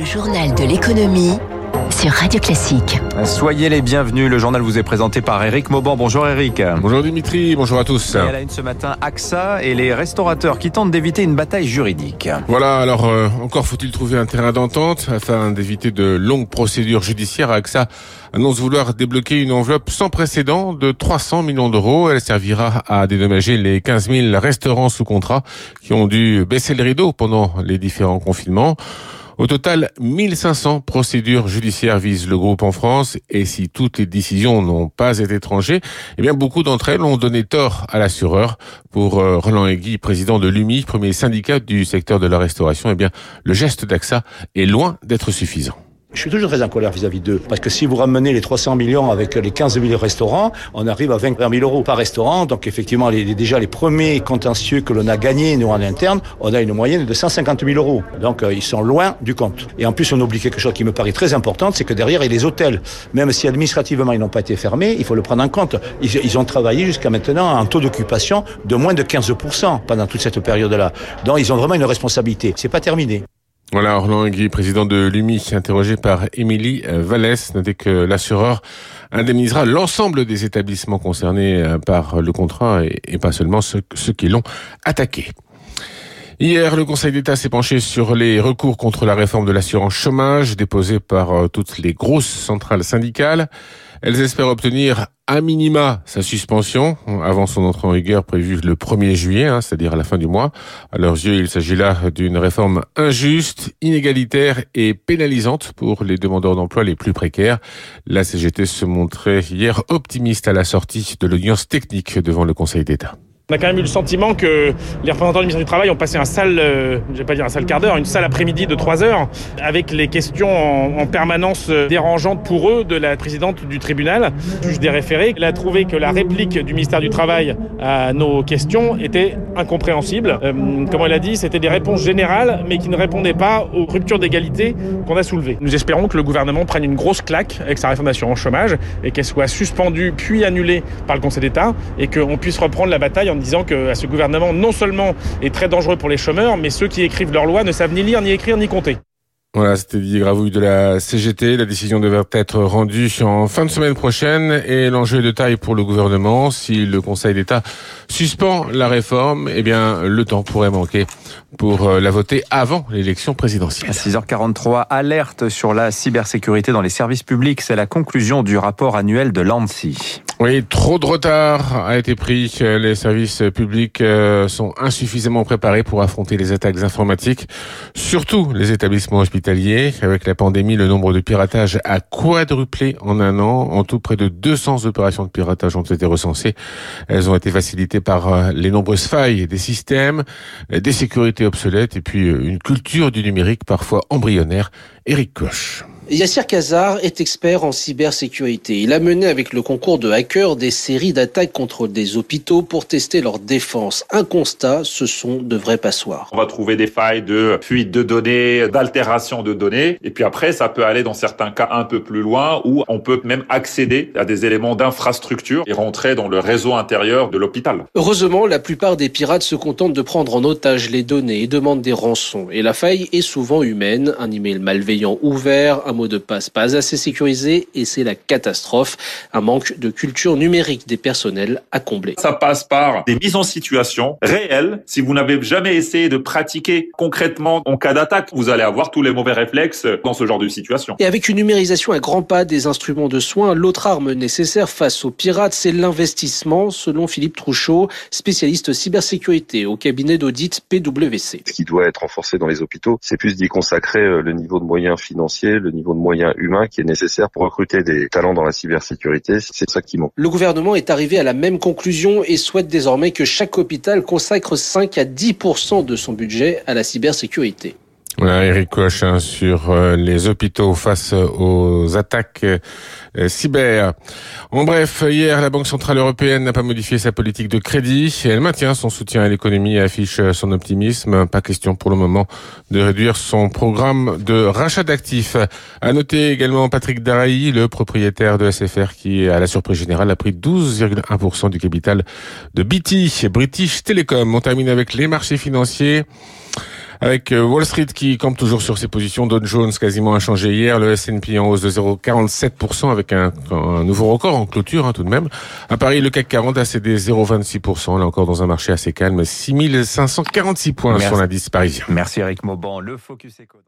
Le journal de l'économie sur Radio Classique. Soyez les bienvenus. Le journal vous est présenté par Eric Mauban. Bonjour Eric. Bonjour Dimitri, bonjour à tous. Et à la une ce matin, AXA et les restaurateurs qui tentent d'éviter une bataille juridique. Voilà, alors euh, encore faut-il trouver un terrain d'entente afin d'éviter de longues procédures judiciaires. AXA annonce vouloir débloquer une enveloppe sans précédent de 300 millions d'euros. Elle servira à dédommager les 15 000 restaurants sous contrat qui ont dû baisser le rideau pendant les différents confinements. Au total, 1500 procédures judiciaires visent le groupe en France et si toutes les décisions n'ont pas été tranchées, eh bien beaucoup d'entre elles ont donné tort à l'assureur. Pour euh, Roland Aiguy, président de l'UMI, premier syndicat du secteur de la restauration, eh bien le geste d'AXA est loin d'être suffisant. Je suis toujours très en colère vis-à-vis d'eux. Parce que si vous ramenez les 300 millions avec les 15 000 restaurants, on arrive à 20 000 euros par restaurant. Donc effectivement, déjà les premiers contentieux que l'on a gagnés, nous en interne, on a une moyenne de 150 000 euros. Donc euh, ils sont loin du compte. Et en plus, on oublie quelque chose qui me paraît très important, c'est que derrière, il y a les hôtels. Même si administrativement, ils n'ont pas été fermés, il faut le prendre en compte. Ils, ils ont travaillé jusqu'à maintenant en taux d'occupation de moins de 15% pendant toute cette période-là. Donc ils ont vraiment une responsabilité. C'est pas terminé. Voilà, Orlan président de l'UMI, interrogé par Émilie euh, Vallès. Notez que l'assureur indemnisera l'ensemble des établissements concernés euh, par le contrat et, pas seulement ceux, qui l'ont attaqué. Hier, le Conseil d'État s'est penché sur les recours contre la réforme de l'assurance chômage déposés par euh, toutes les grosses centrales syndicales. Elles espèrent obtenir à minima sa suspension avant son entrée en vigueur prévue le 1er juillet, hein, c'est-à-dire à la fin du mois. À leurs yeux, il s'agit là d'une réforme injuste, inégalitaire et pénalisante pour les demandeurs d'emploi les plus précaires. La CGT se montrait hier optimiste à la sortie de l'audience technique devant le Conseil d'État. On a quand même eu le sentiment que les représentants du ministère du Travail ont passé un sale, euh, je vais pas dire un sale quart d'heure, une sale après-midi de trois heures, avec les questions en, permanence dérangeantes pour eux de la présidente du tribunal, juge des référés. Elle a trouvé que la réplique du ministère du Travail à nos questions était incompréhensible. Euh, comme elle a dit, c'était des réponses générales, mais qui ne répondaient pas aux ruptures d'égalité qu'on a soulevées. Nous espérons que le gouvernement prenne une grosse claque avec sa réforme d'assurance chômage et qu'elle soit suspendue puis annulée par le Conseil d'État et qu'on puisse reprendre la bataille en disant que ce gouvernement non seulement est très dangereux pour les chômeurs, mais ceux qui écrivent leurs lois ne savent ni lire, ni écrire, ni compter. Voilà, c'était Didier Gravouille de la CGT. La décision devrait être rendue en fin de semaine prochaine et l'enjeu est de taille pour le gouvernement. Si le Conseil d'État suspend la réforme, eh bien, le temps pourrait manquer pour euh, la voter avant l'élection présidentielle. À 6h43, alerte sur la cybersécurité dans les services publics. C'est la conclusion du rapport annuel de l'ANSI. Oui, trop de retard a été pris. Les services publics euh, sont insuffisamment préparés pour affronter les attaques informatiques, surtout les établissements hospitaliers. Avec la pandémie, le nombre de piratages a quadruplé en un an. En tout, près de 200 opérations de piratage ont été recensées. Elles ont été facilitées par euh, les nombreuses failles des systèmes, des sécurités obsolètes et puis euh, une culture du numérique parfois embryonnaire. Eric Koch. Yassir Kazar est expert en cybersécurité. Il a mené avec le concours de hackers des séries d'attaques contre des hôpitaux pour tester leur défense. Un constat, ce sont de vrais passoires. On va trouver des failles de fuite de données, d'altération de données. Et puis après, ça peut aller dans certains cas un peu plus loin où on peut même accéder à des éléments d'infrastructure et rentrer dans le réseau intérieur de l'hôpital. Heureusement, la plupart des pirates se contentent de prendre en otage les données et demandent des rançons. Et la faille est souvent humaine. Un email malveillant ouvert, un de passe pas assez sécurisé et c'est la catastrophe. Un manque de culture numérique des personnels à combler. Ça passe par des mises en situation réelles. Si vous n'avez jamais essayé de pratiquer concrètement en cas d'attaque, vous allez avoir tous les mauvais réflexes dans ce genre de situation. Et avec une numérisation à grands pas des instruments de soins, l'autre arme nécessaire face aux pirates, c'est l'investissement, selon Philippe Trouchot, spécialiste cybersécurité au cabinet d'audit PwC. Ce qui doit être renforcé dans les hôpitaux, c'est plus d'y consacrer euh, le niveau de moyens financiers, le niveau de moyens humains qui est nécessaire pour recruter des talents dans la cybersécurité. C'est ça qui manque. Le gouvernement est arrivé à la même conclusion et souhaite désormais que chaque hôpital consacre 5 à 10 de son budget à la cybersécurité. Voilà, Eric Koch sur euh, les hôpitaux face aux attaques euh, cyber. En bref, hier, la Banque Centrale Européenne n'a pas modifié sa politique de crédit elle maintient son soutien à l'économie et affiche son optimisme. Pas question pour le moment de réduire son programme de rachat d'actifs. À noter également Patrick Daraï, le propriétaire de SFR qui, à la surprise générale, a pris 12,1% du capital de BT, British Telecom. On termine avec les marchés financiers. Avec euh, Wall Street qui campe toujours sur ses positions, Dow Jones quasiment inchangé hier, le S&P en hausse de 0,47% avec un, un, nouveau record en clôture hein, tout de même. À Paris, le CAC 40 a cédé 0,26%, là encore dans un marché assez calme, 6546 points Merci. sur l'indice parisien. Merci Eric Mauban. Le Focus Eco.